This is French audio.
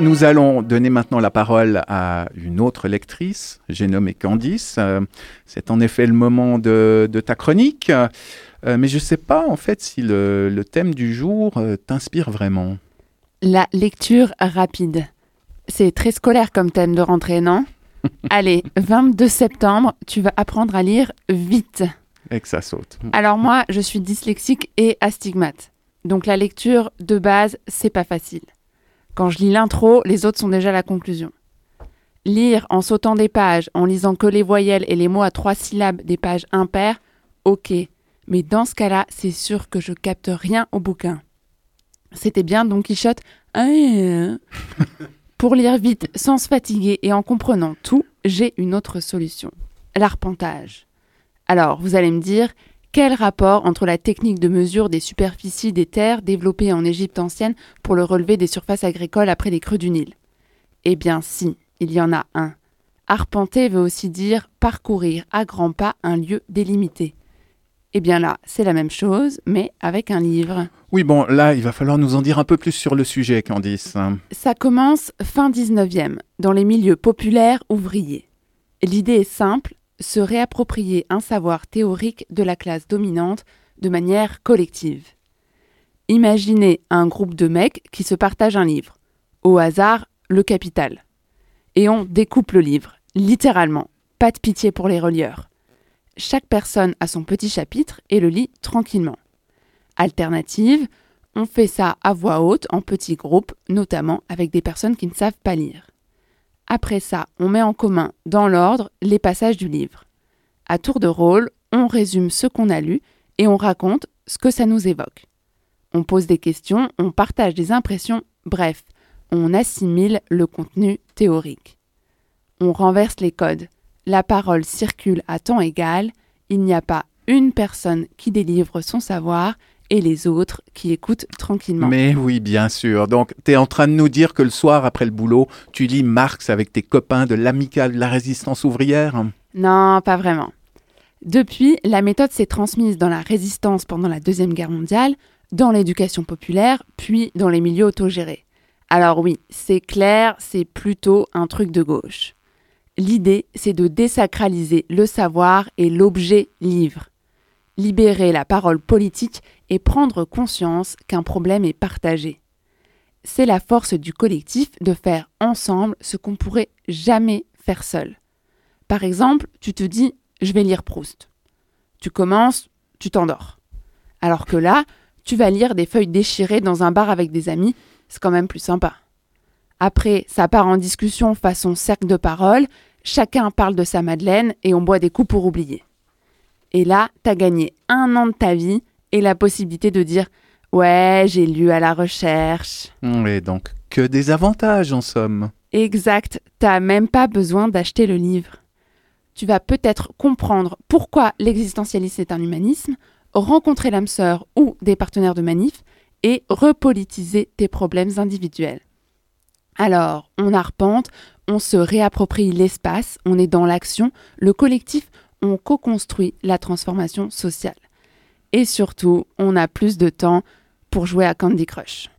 Nous allons donner maintenant la parole à une autre lectrice, j'ai nommé Candice. Euh, c'est en effet le moment de, ta chronique, euh, mais je ne sais pas en fait si le, thème du jour euh, t'inspire vraiment. La lecture rapide. C'est très scolaire comme thème de rentrée, non? Allez, 22 septembre, tu vas apprendre à lire vite. Et que ça saute. Alors moi, je suis dyslexique et astigmate. Donc la lecture de base, c'est pas facile. Quand je lis l'intro, les autres sont déjà la conclusion. Lire en sautant des pages, en lisant que les voyelles et les mots à trois syllabes des pages impaires, ok. Mais dans ce cas-là, c'est sûr que je capte rien au bouquin. C'était bien Don Quichotte. Ah, Pour lire vite, sans se fatiguer et en comprenant tout, j'ai une autre solution. L'arpentage. Alors, vous allez me dire, quel rapport entre la technique de mesure des superficies des terres développée en Égypte ancienne pour le relevé des surfaces agricoles après les crues du Nil? Eh bien si, il y en a un. Arpenter veut aussi dire parcourir à grands pas un lieu délimité. Eh bien là, c'est la même chose, mais avec un livre. Oui, bon, là, il va falloir nous en dire un peu plus sur le sujet, Candice. Ça commence fin 19e, dans les milieux populaires ouvriers. L'idée est simple, se réapproprier un savoir théorique de la classe dominante de manière collective. Imaginez un groupe de mecs qui se partagent un livre, au hasard le capital. Et on découpe le livre, littéralement, pas de pitié pour les relieurs. Chaque personne a son petit chapitre et le lit tranquillement. Alternative, on fait ça à voix haute, en petits groupes, notamment avec des personnes qui ne savent pas lire. Après ça, on met en commun, dans l'ordre, les passages du livre. À tour de rôle, on résume ce qu'on a lu et on raconte ce que ça nous évoque. On pose des questions, on partage des impressions, bref, on assimile le contenu théorique. On renverse les codes. La parole circule à temps égal, il n'y a pas une personne qui délivre son savoir et les autres qui écoutent tranquillement. Mais oui, bien sûr. Donc, tu es en train de nous dire que le soir, après le boulot, tu lis Marx avec tes copains de l'amicale de la résistance ouvrière? Non, pas vraiment. Depuis, la méthode s'est transmise dans la résistance pendant la Deuxième Guerre mondiale, dans l'éducation populaire, puis dans les milieux autogérés. Alors oui, c'est clair, c'est plutôt un truc de gauche. L'idée, c'est de désacraliser le savoir et l'objet livre libérer la parole politique et prendre conscience qu'un problème est partagé. C'est la force du collectif de faire ensemble ce qu'on pourrait jamais faire seul. Par exemple, tu te dis je vais lire Proust. Tu commences, tu t'endors. Alors que là, tu vas lire des feuilles déchirées dans un bar avec des amis, c'est quand même plus sympa. Après, ça part en discussion façon cercle de parole, chacun parle de sa Madeleine et on boit des coups pour oublier. Et là, t'as gagné un an de ta vie et la possibilité de dire Ouais, j'ai lu à la recherche. Et donc, que des avantages en somme. Exact, t'as même pas besoin d'acheter le livre. Tu vas peut-être comprendre pourquoi l'existentialisme est un humanisme, rencontrer l'âme sœur ou des partenaires de manif et repolitiser tes problèmes individuels. Alors, on arpente, on se réapproprie l'espace, on est dans l'action, le collectif, on co-construit la transformation sociale. Et surtout, on a plus de temps pour jouer à Candy Crush.